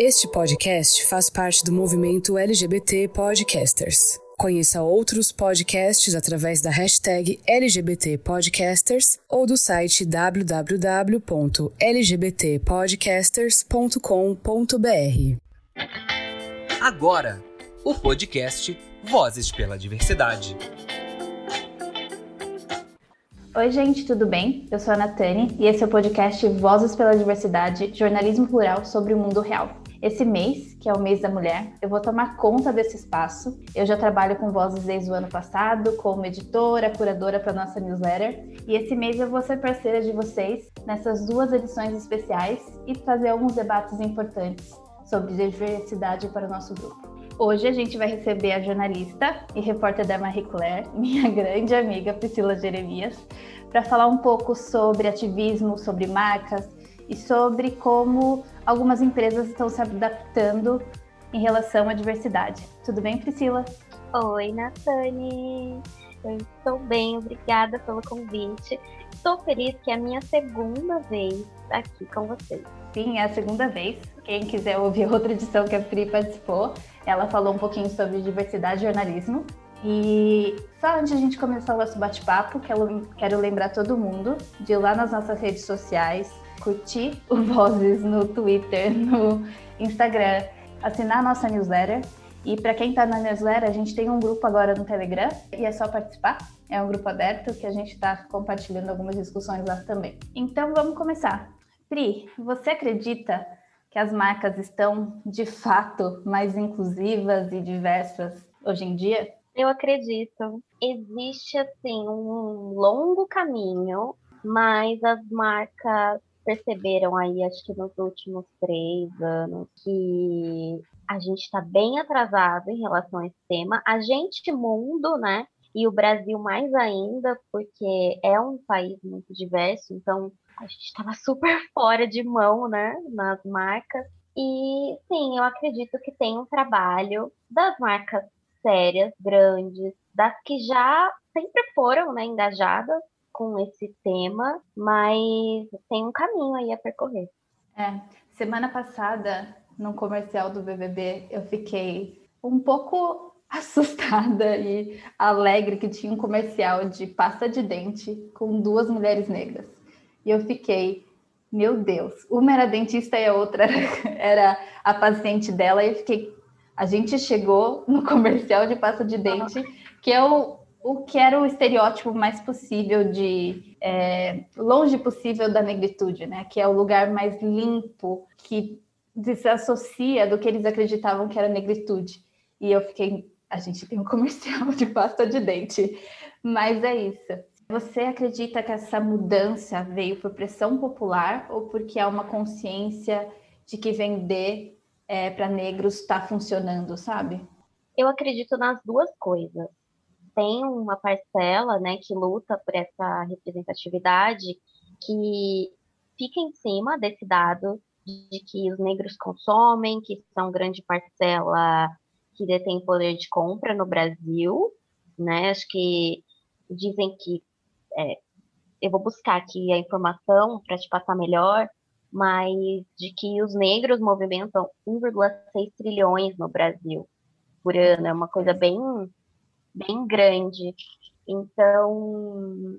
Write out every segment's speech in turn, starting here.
Este podcast faz parte do movimento LGBT Podcasters. Conheça outros podcasts através da hashtag LGBT Podcasters ou do site www.lgbtpodcasters.com.br. Agora, o podcast Vozes pela Diversidade. Oi, gente, tudo bem? Eu sou a Natane e esse é o podcast Vozes pela Diversidade, jornalismo plural sobre o mundo real. Esse mês, que é o mês da mulher, eu vou tomar conta desse espaço. Eu já trabalho com vozes desde o ano passado, como editora, curadora para nossa newsletter, e esse mês eu vou ser parceira de vocês nessas duas edições especiais e fazer alguns debates importantes sobre diversidade para o nosso grupo. Hoje a gente vai receber a jornalista e repórter da Marie Claire, minha grande amiga Priscila Jeremias, para falar um pouco sobre ativismo, sobre marcas e sobre como algumas empresas estão se adaptando em relação à diversidade. Tudo bem, Priscila? Oi, Natane. Eu estou bem, obrigada pelo convite. Estou feliz que é a minha segunda vez aqui com vocês. Sim, é a segunda vez. Quem quiser ouvir outra edição que a Pri participou, ela falou um pouquinho sobre diversidade e jornalismo. E só antes de a gente começar o nosso bate-papo, quero lembrar todo mundo de ir lá nas nossas redes sociais, curtir o Vozes no Twitter, no Instagram, assinar a nossa newsletter. E para quem está na newsletter, a gente tem um grupo agora no Telegram e é só participar. É um grupo aberto que a gente está compartilhando algumas discussões lá também. Então vamos começar. Pri, você acredita que as marcas estão de fato mais inclusivas e diversas hoje em dia? Eu acredito. Existe assim um longo caminho, mas as marcas perceberam aí, acho que nos últimos três anos, que a gente está bem atrasado em relação a esse tema. A gente, mundo, né? E o Brasil mais ainda, porque é um país muito diverso, então a gente estava super fora de mão, né? Nas marcas. E sim, eu acredito que tem um trabalho das marcas sérias, grandes, das que já sempre foram né, engajadas com esse tema, mas tem um caminho aí a percorrer. É, semana passada, no comercial do BBB, eu fiquei um pouco assustada e alegre que tinha um comercial de pasta de dente com duas mulheres negras. E eu fiquei, meu Deus, uma era dentista e a outra era a paciente dela. E eu fiquei, a gente chegou no comercial de pasta de dente, que é o, o que era o estereótipo mais possível de é, longe possível da negritude, né? Que é o lugar mais limpo que se associa do que eles acreditavam que era negritude. E eu fiquei, a gente tem um comercial de pasta de dente, mas é isso. Você acredita que essa mudança veio por pressão popular ou porque há uma consciência de que vender é, para negros está funcionando, sabe? Eu acredito nas duas coisas tem uma parcela né, que luta por essa representatividade que fica em cima desse dado de que os negros consomem, que são grande parcela que detém poder de compra no Brasil, né? Acho que dizem que é, eu vou buscar aqui a informação para te passar melhor, mas de que os negros movimentam 1,6 trilhões no Brasil por ano, é uma coisa bem bem grande. Então,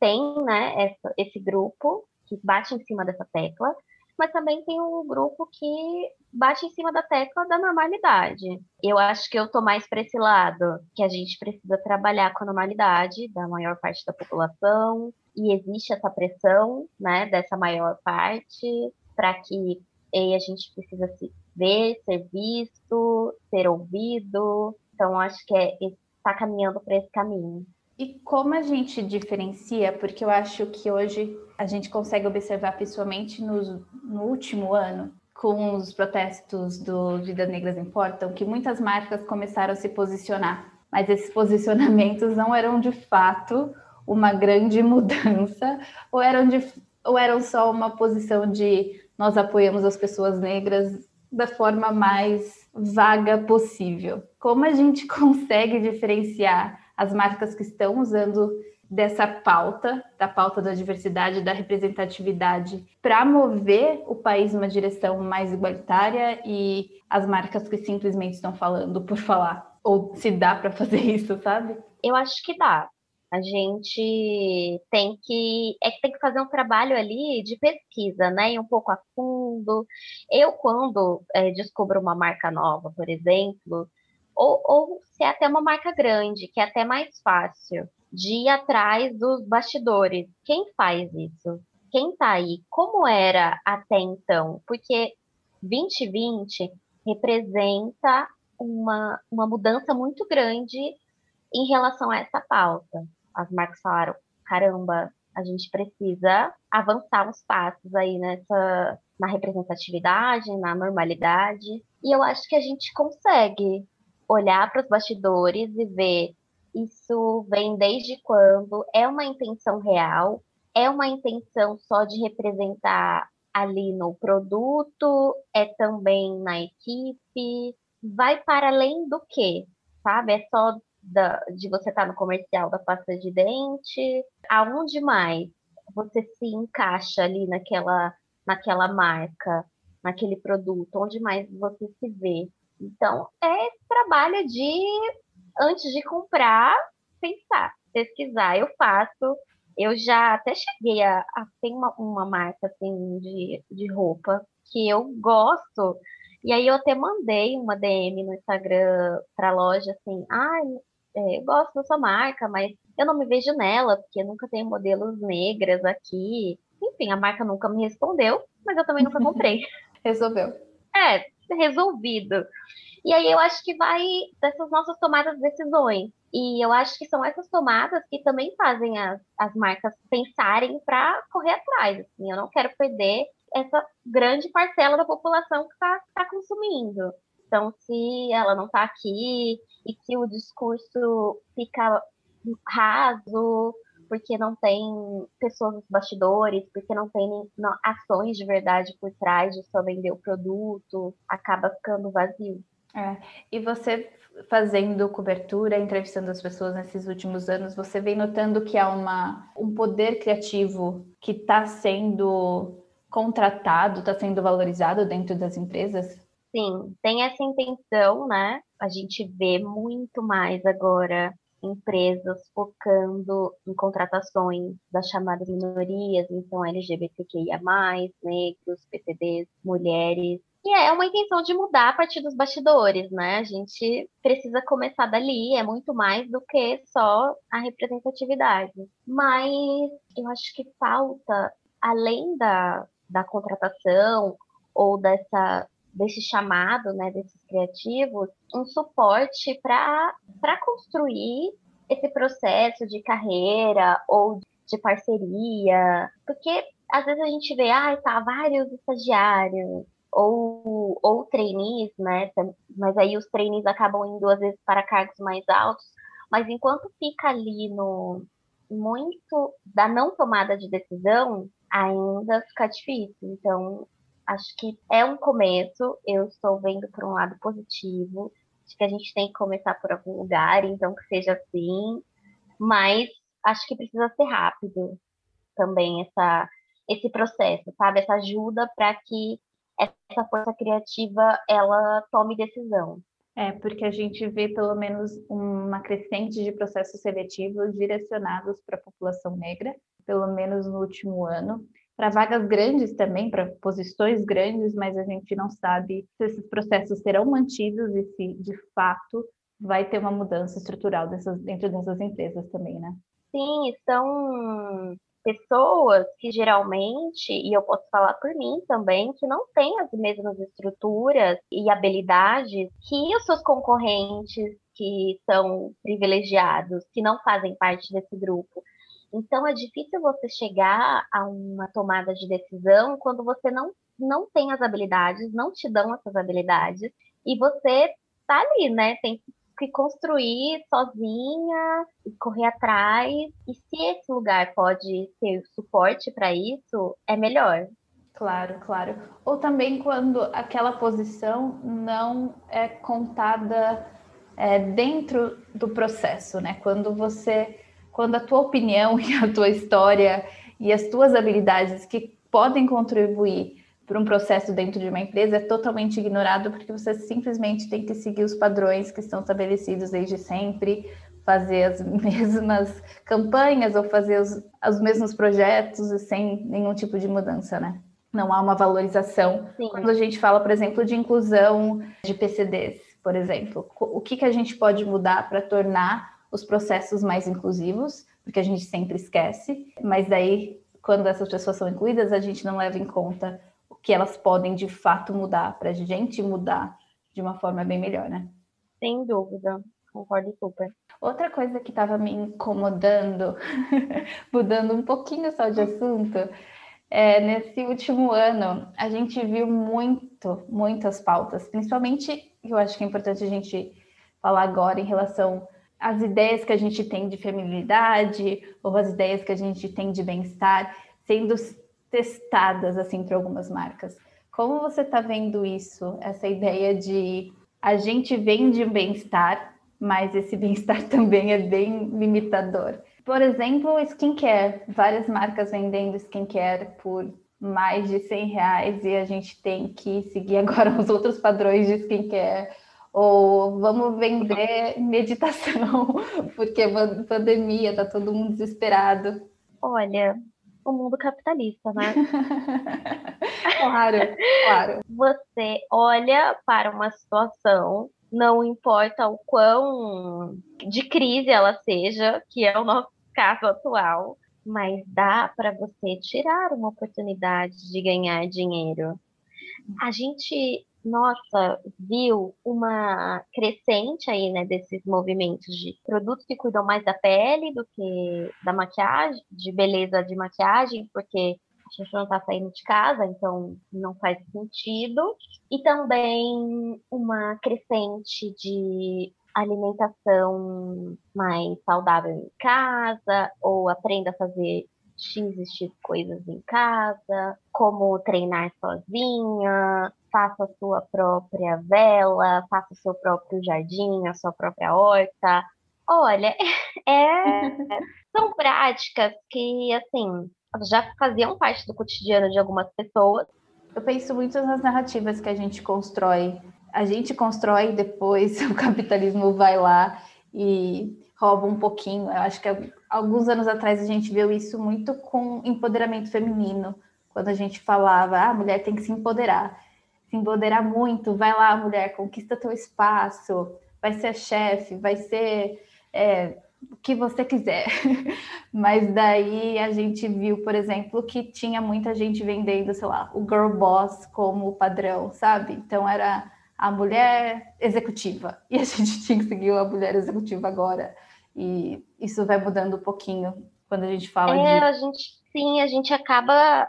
tem né, essa, esse grupo que bate em cima dessa tecla, mas também tem um grupo que bate em cima da tecla da normalidade. Eu acho que eu tô mais para esse lado, que a gente precisa trabalhar com a normalidade da maior parte da população, e existe essa pressão, né, dessa maior parte, para que a gente precisa se ver, ser visto, ser ouvido. Então, acho que é esse está caminhando para esse caminho. E como a gente diferencia, porque eu acho que hoje a gente consegue observar, principalmente no, no último ano, com os protestos do Vidas Negras Importam, que muitas marcas começaram a se posicionar, mas esses posicionamentos não eram de fato uma grande mudança, ou eram, de, ou eram só uma posição de nós apoiamos as pessoas negras da forma mais vaga possível. Como a gente consegue diferenciar as marcas que estão usando dessa pauta, da pauta da diversidade, da representatividade, para mover o país numa direção mais igualitária e as marcas que simplesmente estão falando por falar? Ou se dá para fazer isso, sabe? Eu acho que dá. A gente tem que é que tem que fazer um trabalho ali de pesquisa, né? E um pouco a fundo. Eu quando é, descubro uma marca nova, por exemplo, ou, ou se é até uma marca grande, que é até mais fácil de ir atrás dos bastidores. Quem faz isso? Quem está aí? Como era até então? Porque 2020 representa uma, uma mudança muito grande em relação a essa pauta as marcas falaram: caramba, a gente precisa avançar uns passos aí nessa na representatividade, na normalidade. E eu acho que a gente consegue olhar para os bastidores e ver isso vem desde quando, é uma intenção real, é uma intenção só de representar ali no produto, é também na equipe, vai para além do que, sabe? É só da, de você estar tá no comercial da pasta de dente, aonde mais você se encaixa ali naquela, naquela marca, naquele produto, onde mais você se vê. Então, é trabalho de, antes de comprar, pensar, pesquisar. Eu faço, eu já até cheguei a, a tem uma, uma marca assim de, de roupa que eu gosto, e aí eu até mandei uma DM no Instagram para a loja assim, ah, é, eu gosto da sua marca, mas eu não me vejo nela, porque nunca tem modelos negras aqui. Enfim, a marca nunca me respondeu, mas eu também nunca comprei. Resolveu. É, resolvido. E aí eu acho que vai dessas nossas tomadas de decisões. E eu acho que são essas tomadas que também fazem as, as marcas pensarem para correr atrás. Assim, eu não quero perder essa grande parcela da população que está tá consumindo. Então, se ela não está aqui e se o discurso fica raso, porque não tem pessoas nos bastidores, porque não tem ações de verdade por trás de só vender o produto, acaba ficando vazio. É. E você fazendo cobertura, entrevistando as pessoas nesses últimos anos, você vem notando que há uma, um poder criativo que está sendo contratado, está sendo valorizado dentro das empresas? Sim, tem essa intenção, né? A gente vê muito mais agora empresas focando em contratações das chamadas minorias, então LGBTQIA+, negros, PCDs, mulheres. E é uma intenção de mudar a partir dos bastidores, né? A gente precisa começar dali, é muito mais do que só a representatividade. Mas eu acho que falta, além da, da contratação ou dessa desse chamado, né, desses criativos, um suporte para construir esse processo de carreira ou de parceria, porque às vezes a gente vê, ah, tá, vários estagiários, ou, ou trainees, né, mas aí os trainees acabam indo às vezes para cargos mais altos, mas enquanto fica ali no muito da não tomada de decisão, ainda fica difícil. Então, acho que é um começo. Eu estou vendo por um lado positivo. Acho que a gente tem que começar por algum lugar, então que seja assim. Mas acho que precisa ser rápido também essa, esse processo, sabe? Essa ajuda para que essa força criativa ela tome decisão. É, porque a gente vê pelo menos uma crescente de processos seletivos direcionados para a população negra, pelo menos no último ano para vagas grandes também, para posições grandes, mas a gente não sabe se esses processos serão mantidos e se, de fato, vai ter uma mudança estrutural dessas, dentro dessas empresas também, né? Sim, são pessoas que geralmente, e eu posso falar por mim também, que não têm as mesmas estruturas e habilidades que os seus concorrentes que são privilegiados, que não fazem parte desse grupo. Então, é difícil você chegar a uma tomada de decisão quando você não, não tem as habilidades, não te dão essas habilidades, e você tá ali, né? Tem que construir sozinha, correr atrás. E se esse lugar pode ter suporte para isso, é melhor. Claro, claro. Ou também quando aquela posição não é contada é, dentro do processo, né? Quando você quando a tua opinião e a tua história e as tuas habilidades que podem contribuir para um processo dentro de uma empresa é totalmente ignorado porque você simplesmente tem que seguir os padrões que estão estabelecidos desde sempre, fazer as mesmas campanhas ou fazer os, os mesmos projetos sem nenhum tipo de mudança, né? Não há uma valorização. Sim. Quando a gente fala, por exemplo, de inclusão de PCDs, por exemplo, o que, que a gente pode mudar para tornar os processos mais inclusivos? Porque a gente sempre esquece, mas daí, quando essas pessoas são incluídas, a gente não leva em conta o que elas podem de fato mudar para a gente mudar de uma forma bem melhor, né? Sem dúvida, concordo super. Outra coisa que estava me incomodando, mudando um pouquinho só de assunto, é, nesse último ano a gente viu muito, muitas pautas, principalmente, eu acho que é importante a gente falar agora em relação às ideias que a gente tem de feminilidade ou as ideias que a gente tem de bem-estar sendo testadas assim por algumas marcas. Como você está vendo isso? Essa ideia de a gente vende bem-estar, mas esse bem-estar também é bem limitador. Por exemplo, skincare. Várias marcas vendendo skincare por mais de 100 reais e a gente tem que seguir agora os outros padrões de skincare. Ou vamos vender meditação, porque pandemia, tá todo mundo desesperado. Olha, o mundo capitalista, né? claro, claro. Você olha para uma situação não importa o quão de crise ela seja, que é o nosso caso atual, mas dá para você tirar uma oportunidade de ganhar dinheiro. A gente, nossa, viu uma crescente aí, né, desses movimentos de produtos que cuidam mais da pele do que da maquiagem, de beleza de maquiagem, porque a gente não está saindo de casa, então não faz sentido. E também uma crescente de alimentação mais saudável em casa, ou aprenda a fazer X coisas em casa, como treinar sozinha, faça a sua própria vela, faça o seu próprio jardim, a sua própria horta. Olha, é, são práticas que, assim, já faziam parte do cotidiano de algumas pessoas. Eu penso muito nas narrativas que a gente constrói. A gente constrói depois o capitalismo vai lá e rouba um pouquinho. Eu acho que alguns anos atrás a gente viu isso muito com empoderamento feminino, quando a gente falava, ah, a mulher tem que se empoderar, se empoderar muito, vai lá, mulher, conquista teu espaço, vai ser chefe, vai ser é, o que você quiser. Mas daí a gente viu, por exemplo, que tinha muita gente vendendo, sei lá, o girl boss como padrão, sabe? Então era a mulher executiva. E a gente tinha que seguir a mulher executiva agora. E isso vai mudando um pouquinho quando a gente fala é, de... a gente sim, a gente acaba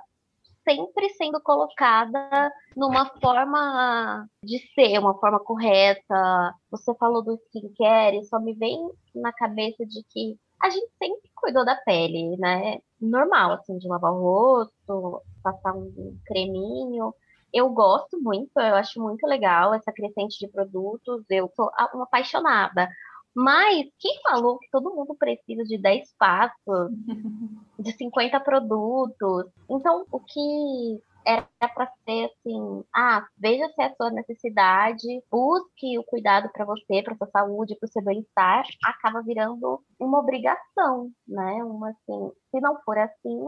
sempre sendo colocada numa forma de ser, uma forma correta. Você falou do skincare, só me vem na cabeça de que a gente sempre cuidou da pele, né? Normal, assim, de lavar o rosto, passar um creminho. Eu gosto muito, eu acho muito legal essa crescente de produtos. Eu sou uma apaixonada. Mas quem falou que todo mundo precisa de 10 passos, de 50 produtos? Então, o que era para ser assim, ah, veja se é a sua necessidade, busque o cuidado para você, para sua saúde, para o seu bem-estar, acaba virando uma obrigação, né? Uma assim, se não for assim,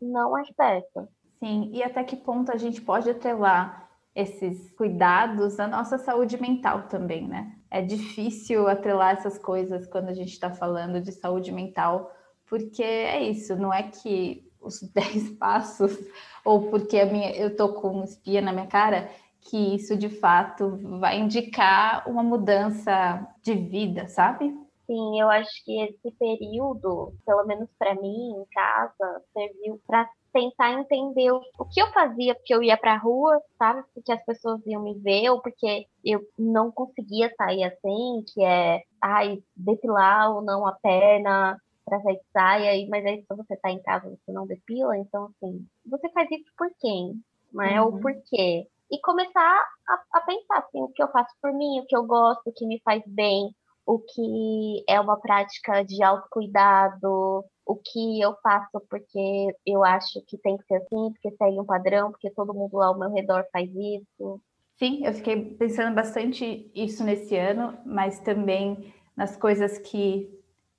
não é certo. Sim, e até que ponto a gente pode atrelar esses cuidados à nossa saúde mental também, né? É difícil atrelar essas coisas quando a gente está falando de saúde mental, porque é isso, não é que os 10 passos, ou porque a minha, eu tô com um espia na minha cara, que isso de fato vai indicar uma mudança de vida, sabe? Sim, eu acho que esse período, pelo menos para mim em casa, serviu para tentar entender o que eu fazia, porque eu ia pra rua, sabe? Porque as pessoas iam me ver, ou porque eu não conseguia sair assim, que é, ai, depilar ou não a perna pra sair de saia, mas aí se você tá em casa, você não depila, então assim, você faz isso por quem? Né? Uhum. Ou por quê? E começar a, a pensar assim, o que eu faço por mim, o que eu gosto, o que me faz bem, o que é uma prática de autocuidado, o que eu faço porque eu acho que tem que ser assim, porque segue um padrão, porque todo mundo ao meu redor faz isso. Sim, eu fiquei pensando bastante isso nesse ano, mas também nas coisas que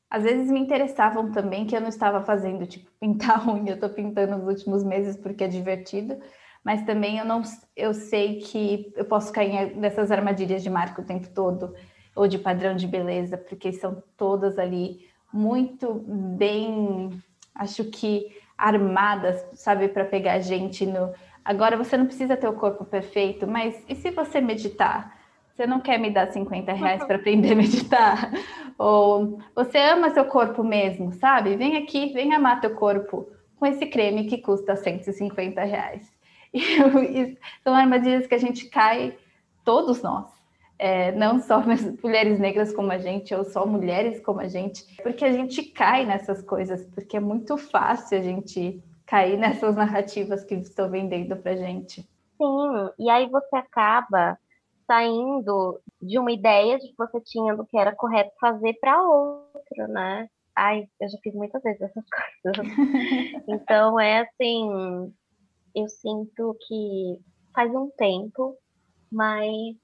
às vezes me interessavam também, que eu não estava fazendo, tipo, pintar unha, eu estou pintando nos últimos meses porque é divertido, mas também eu não eu sei que eu posso cair nessas armadilhas de marca o tempo todo ou de padrão de beleza, porque são todas ali muito bem, acho que armadas, sabe, para pegar a gente no. Agora você não precisa ter o corpo perfeito, mas e se você meditar? Você não quer me dar 50 reais para aprender a meditar? Ou você ama seu corpo mesmo, sabe? Vem aqui, vem amar teu corpo com esse creme que custa 150 reais. E, são armadilhas que a gente cai, todos nós é, não só mulheres negras como a gente, ou só mulheres como a gente, porque a gente cai nessas coisas, porque é muito fácil a gente cair nessas narrativas que estão vendendo pra gente. Sim, e aí você acaba saindo de uma ideia de que você tinha do que era correto fazer para outro, né? Ai, eu já fiz muitas vezes essas coisas. então é assim, eu sinto que faz um tempo, mas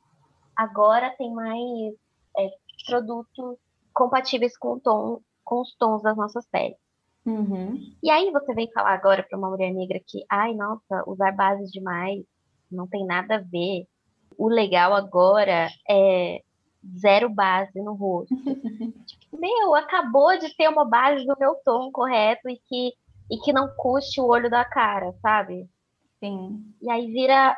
agora tem mais é, produtos compatíveis com, tom, com os tons das nossas peles. Uhum. E aí você vem falar agora para uma mulher negra que, ai, nossa, usar bases demais não tem nada a ver. O legal agora é zero base no rosto. tipo, meu, acabou de ter uma base do meu tom correto e que, e que não custe o olho da cara, sabe? Sim. E aí vira.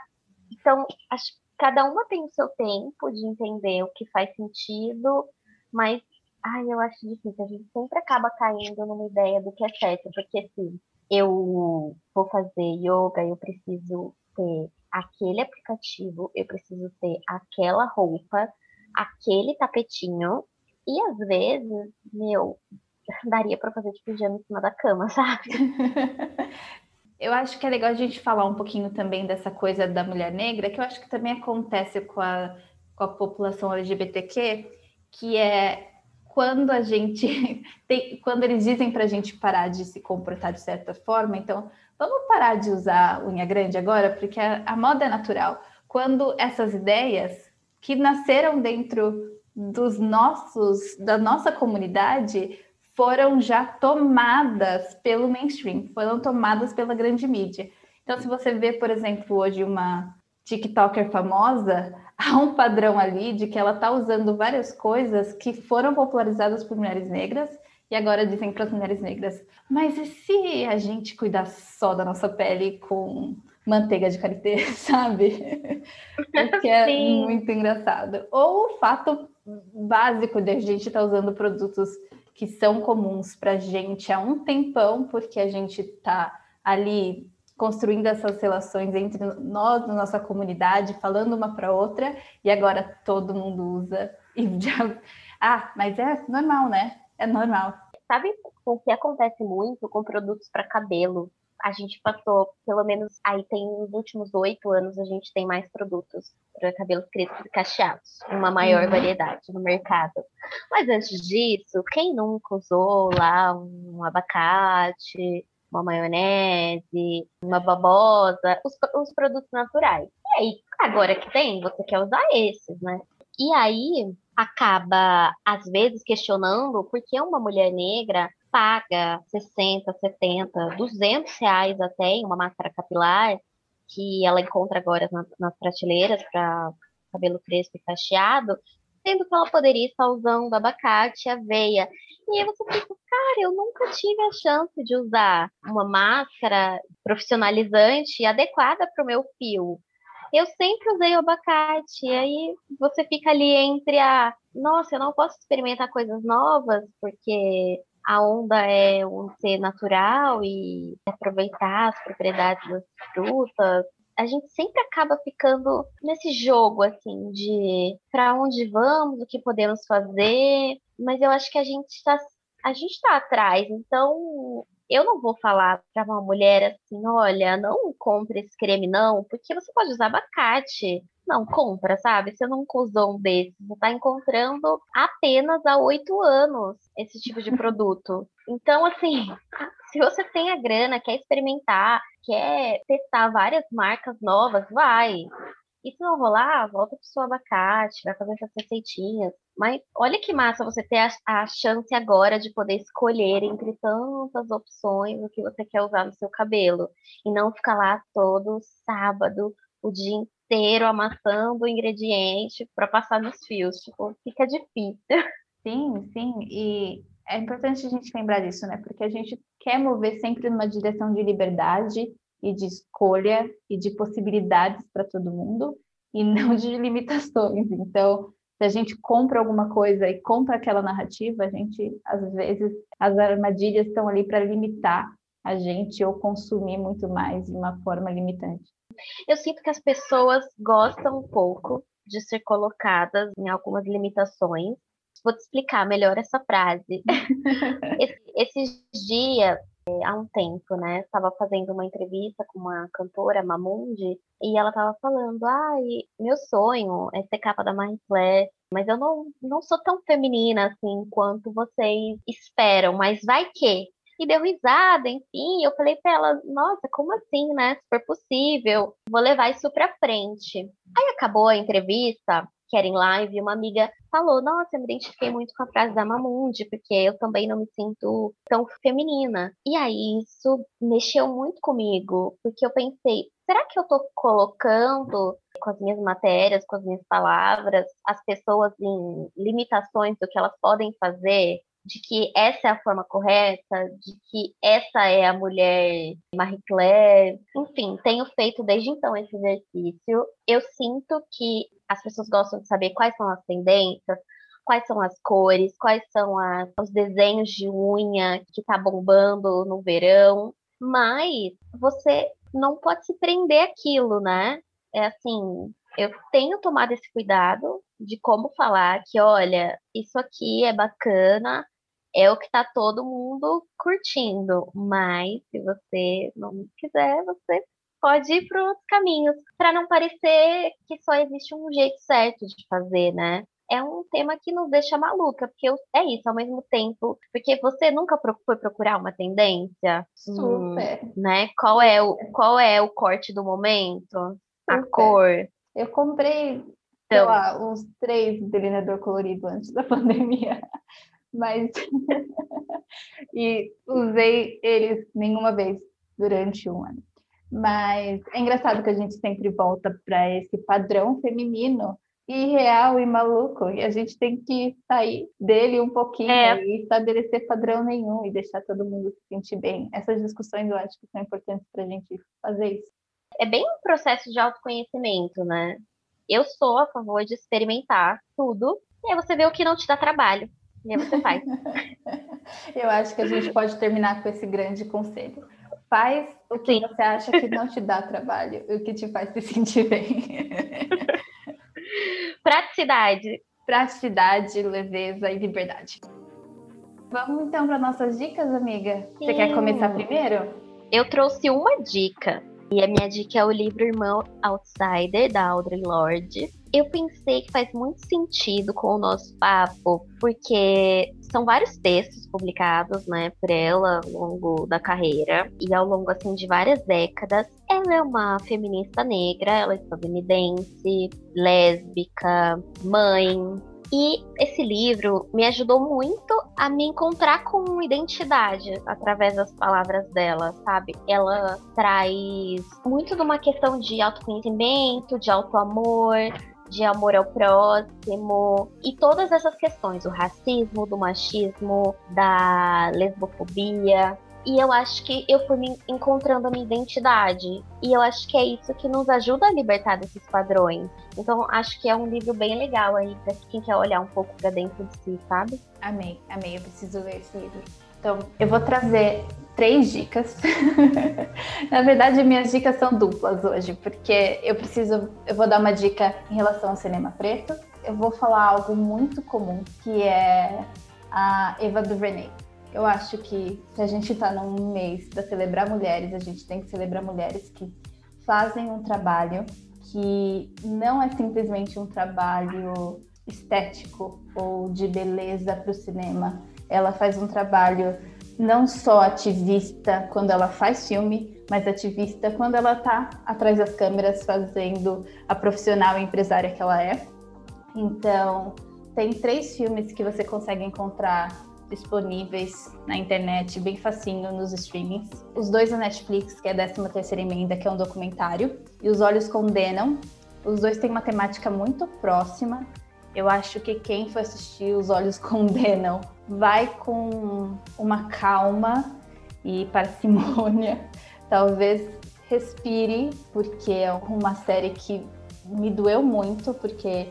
Então, acho cada uma tem o seu tempo de entender o que faz sentido, mas ai, eu acho difícil. A gente sempre acaba caindo numa ideia do que é certo, porque assim, eu vou fazer yoga, eu preciso ter aquele aplicativo, eu preciso ter aquela roupa, aquele tapetinho, e às vezes, meu, daria para fazer de pijama em cima da cama, sabe? Eu acho que é legal a gente falar um pouquinho também dessa coisa da mulher negra, que eu acho que também acontece com a, com a população LGBTQ, que é quando a gente tem, quando eles dizem para a gente parar de se comportar de certa forma, então vamos parar de usar unha grande agora, porque a, a moda é natural. Quando essas ideias que nasceram dentro dos nossos, da nossa comunidade, foram já tomadas pelo mainstream, foram tomadas pela grande mídia. Então, se você vê, por exemplo, hoje uma TikToker famosa, há um padrão ali de que ela está usando várias coisas que foram popularizadas por mulheres negras e agora dizem para as mulheres negras: mas e se a gente cuidar só da nossa pele com manteiga de karité, sabe? que é muito engraçado. Ou o fato básico de a gente estar tá usando produtos que são comuns para a gente há um tempão, porque a gente está ali construindo essas relações entre nós, na nossa comunidade, falando uma para outra, e agora todo mundo usa. E já... Ah, mas é normal, né? É normal. Sabe o que acontece muito com produtos para cabelo? A gente passou, pelo menos aí tem nos últimos oito anos, a gente tem mais produtos para cabelos crespos e cacheados, uma maior uhum. variedade no mercado. Mas antes disso, quem nunca usou lá um abacate, uma maionese, uma babosa, os, os produtos naturais. E aí, agora que tem, você quer usar esses, né? E aí acaba, às vezes, questionando por que uma mulher negra paga 60, 70, 200 reais até em uma máscara capilar que ela encontra agora nas, prateleiras para cabelo crespo e cacheado, sendo que ela poderia estar usando abacate, aveia. E aí você pensa, cara, eu nunca tive a chance de usar uma máscara profissionalizante adequada para o meu fio. Eu sempre usei o abacate, e aí você fica ali entre a, nossa, eu não posso experimentar coisas novas, porque a onda é um ser natural e aproveitar as propriedades das frutas. A gente sempre acaba ficando nesse jogo assim de para onde vamos, o que podemos fazer, mas eu acho que a gente está a gente está atrás, então eu não vou falar para uma mulher assim, olha, não compre esse creme não, porque você pode usar abacate. não compra, sabe? Você nunca usou um desses, você tá encontrando apenas há oito anos esse tipo de produto. Então, assim, se você tem a grana, quer experimentar, quer testar várias marcas novas, vai. E se não rolar, volta pro seu abacate, vai fazer essas receitinhas. Mas olha que massa você ter a, a, chance agora de poder escolher entre tantas opções o que você quer usar no seu cabelo. E não ficar lá todo sábado, o dia inteiro amassando o ingrediente para passar nos fios. Tipo, fica difícil. Sim, sim. E é importante a gente lembrar disso, né? Porque a gente quer mover sempre numa direção de liberdade e de escolha e de possibilidades para todo mundo e não de limitações. Então, se a gente compra alguma coisa e compra aquela narrativa, a gente, às vezes, as armadilhas estão ali para limitar a gente ou consumir muito mais de uma forma limitante. Eu sinto que as pessoas gostam um pouco de ser colocadas em algumas limitações. Vou te explicar melhor essa frase. esses dias há um tempo, né? Estava fazendo uma entrevista com uma cantora, Mamundi, e ela estava falando: ai, meu sonho é ser capa da Marie Claire, mas eu não, não sou tão feminina assim quanto vocês esperam, mas vai que. E deu risada, enfim. Eu falei para ela: nossa, como assim, né? Super possível, vou levar isso para frente. Aí acabou a entrevista, que era em live, uma amiga falou: Nossa, eu me identifiquei muito com a frase da Mamundi, porque eu também não me sinto tão feminina. E aí isso mexeu muito comigo, porque eu pensei: será que eu tô colocando com as minhas matérias, com as minhas palavras, as pessoas em limitações do que elas podem fazer? De que essa é a forma correta, de que essa é a mulher Marie Claire. Enfim, tenho feito desde então esse exercício. Eu sinto que as pessoas gostam de saber quais são as tendências, quais são as cores, quais são as, os desenhos de unha que tá bombando no verão, mas você não pode se prender aquilo, né? É assim, eu tenho tomado esse cuidado de como falar que, olha, isso aqui é bacana, é o que tá todo mundo curtindo, mas se você não quiser, você pode ir para outros caminhos, para não parecer que só existe um jeito certo de fazer, né? É um tema que nos deixa maluca, porque é isso, ao mesmo tempo, porque você nunca foi procurar uma tendência, super, hum, né? Qual é o qual é o corte do momento, super. a cor. Eu comprei então, lá, uns três delineador colorido antes da pandemia mas e usei eles nenhuma vez durante um ano. Mas é engraçado que a gente sempre volta para esse padrão feminino irreal e maluco, e a gente tem que sair dele um pouquinho é. e estabelecer padrão nenhum e deixar todo mundo se sentir bem. Essas discussões eu acho que são importantes para a gente fazer isso. É bem um processo de autoconhecimento, né? Eu sou a favor de experimentar tudo, e aí você vê o que não te dá trabalho. E aí você faz. Eu acho que a gente pode terminar com esse grande conselho. Faz o que Sim. você acha que não te dá trabalho, o que te faz se sentir bem. Praticidade. Praticidade, leveza e liberdade. Vamos então para nossas dicas, amiga. Sim. Você quer começar primeiro? Eu trouxe uma dica. E a minha dica é o livro Irmão Outsider, da Audre Lorde eu pensei que faz muito sentido com o nosso papo, porque são vários textos publicados, né, por ela ao longo da carreira e ao longo assim de várias décadas. Ela é uma feminista negra, ela é estadunidense, lésbica, mãe, e esse livro me ajudou muito a me encontrar com identidade através das palavras dela, sabe? Ela traz muito de uma questão de autoconhecimento, de autoamor, de amor ao próximo e todas essas questões, o racismo, do machismo, da lesbofobia. E eu acho que eu fui me encontrando a minha identidade. E eu acho que é isso que nos ajuda a libertar desses padrões. Então, acho que é um livro bem legal aí para quem quer olhar um pouco para dentro de si, sabe? Amei, amei. Eu preciso ler esse livro. Então, eu vou trazer três dicas. Na verdade, minhas dicas são duplas hoje, porque eu preciso, eu vou dar uma dica em relação ao cinema preto. Eu vou falar algo muito comum, que é a Eva DuVernay. Eu acho que se a gente está num mês para celebrar mulheres, a gente tem que celebrar mulheres que fazem um trabalho que não é simplesmente um trabalho estético ou de beleza para o cinema. Ela faz um trabalho não só ativista quando ela faz filme, mas ativista quando ela está atrás das câmeras fazendo a profissional empresária que ela é. Então, tem três filmes que você consegue encontrar disponíveis na internet, bem facinho nos streamings. Os dois na Netflix, que é a 13 terceira emenda, que é um documentário, e Os Olhos Condenam. Os dois têm uma temática muito próxima. Eu acho que quem for assistir Os Olhos Condenam vai com uma calma e parcimônia. Talvez respire, porque é uma série que me doeu muito, porque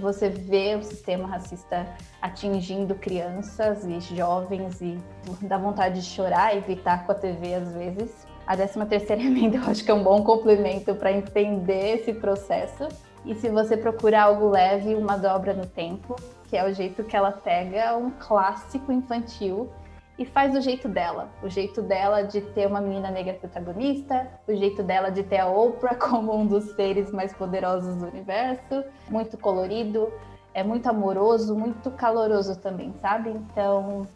você vê o sistema racista atingindo crianças e jovens e dá vontade de chorar e evitar com a TV às vezes. A 13 terceira emenda eu acho que é um bom complemento para entender esse processo. E se você procurar algo leve, uma dobra no tempo, que é o jeito que ela pega um clássico infantil e faz do jeito dela. O jeito dela de ter uma menina negra protagonista, o jeito dela de ter a Oprah como um dos seres mais poderosos do universo, muito colorido, é muito amoroso, muito caloroso também, sabe? Então,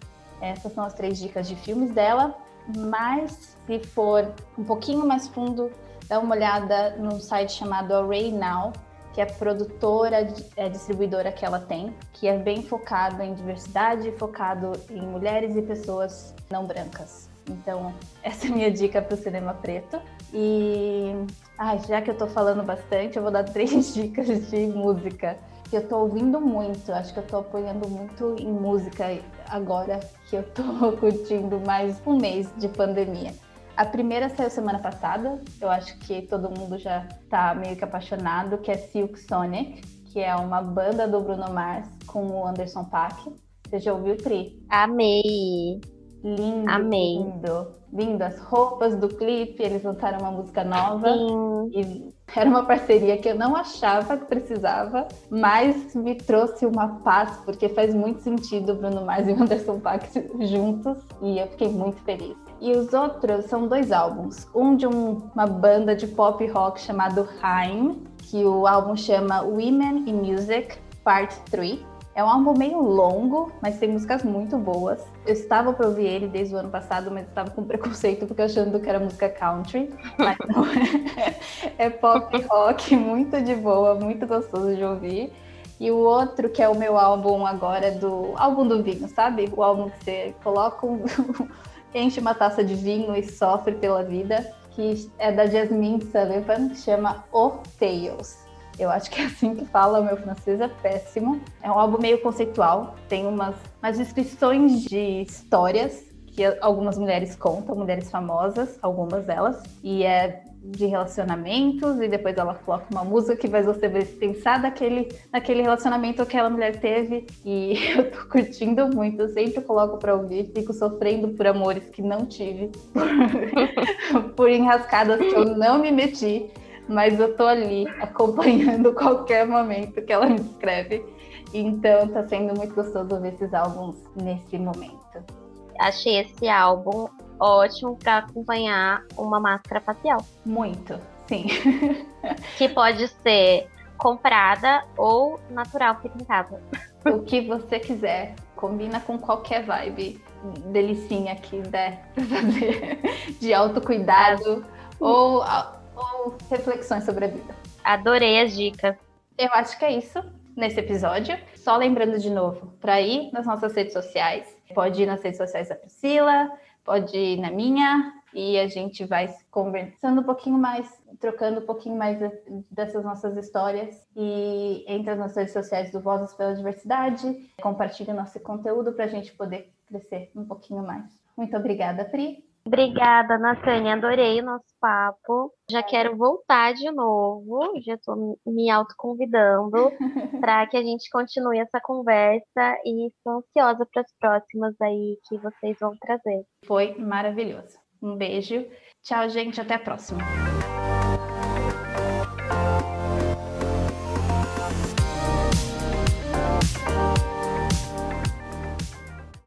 essas são as três dicas de filmes dela. Mas se for um pouquinho mais fundo, dá uma olhada num site chamado Array Now, que é produtora, é distribuidora que ela tem, que é bem focada em diversidade, focado em mulheres e pessoas não brancas. Então, essa é a minha dica para o cinema preto. E ai, já que eu estou falando bastante, eu vou dar três dicas de música que eu estou ouvindo muito. Acho que eu estou apoiando muito em música agora que eu estou curtindo mais um mês de pandemia. A primeira saiu semana passada, eu acho que todo mundo já tá meio que apaixonado, que é Silk Sonic, que é uma banda do Bruno Mars com o Anderson Paak. Você já ouviu, Tri? Amei! Lindo, Amei. lindo. Lindo. As roupas do clipe, eles lançaram uma música nova. Sim. E era uma parceria que eu não achava que precisava, mas me trouxe uma paz, porque faz muito sentido o Bruno Mars e o Anderson Paak juntos, e eu fiquei muito feliz. E os outros são dois álbuns. Um de um, uma banda de pop rock chamado Haim, que o álbum chama Women in Music Part 3. É um álbum meio longo, mas tem músicas muito boas. Eu estava para ouvir ele desde o ano passado, mas estava com preconceito porque achando que era música country. Mas não é. É pop rock, muito de boa, muito gostoso de ouvir. E o outro, que é o meu álbum agora, do álbum do vinho, sabe? O álbum que você coloca um, enche uma taça de vinho e sofre pela vida, que é da Jasmine Sullivan, que chama O Tales. Eu acho que é assim que fala, o meu francês é péssimo. É um álbum meio conceitual, tem umas, umas descrições de histórias que algumas mulheres contam, mulheres famosas, algumas delas, e é de relacionamentos e depois ela coloca uma música que faz você pensar daquele, naquele relacionamento que aquela mulher teve e eu tô curtindo muito, eu sempre coloco para ouvir, fico sofrendo por amores que não tive, por, enrascadas que eu não me meti, mas eu tô ali acompanhando qualquer momento que ela me escreve. Então tá sendo muito gostoso ouvir esses álbuns nesse momento. Achei esse álbum ótimo para acompanhar uma máscara facial. Muito, sim. que pode ser comprada ou natural feita em casa. O que você quiser, combina com qualquer vibe delicinha que der pra fazer, de autocuidado ou, ou reflexões sobre a vida. Adorei as dicas. Eu acho que é isso nesse episódio. Só lembrando de novo, para ir nas nossas redes sociais, pode ir nas redes sociais da Priscila, pode ir na minha e a gente vai conversando um pouquinho mais, trocando um pouquinho mais dessas nossas histórias e entra nas redes sociais do Vozes pela Diversidade, compartilha nosso conteúdo para a gente poder crescer um pouquinho mais. Muito obrigada, Pri. Obrigada, Natânia. Adorei o nosso papo. Já quero voltar de novo. Já estou me autoconvidando para que a gente continue essa conversa e estou ansiosa para as próximas aí que vocês vão trazer. Foi maravilhoso. Um beijo. Tchau, gente. Até a próxima.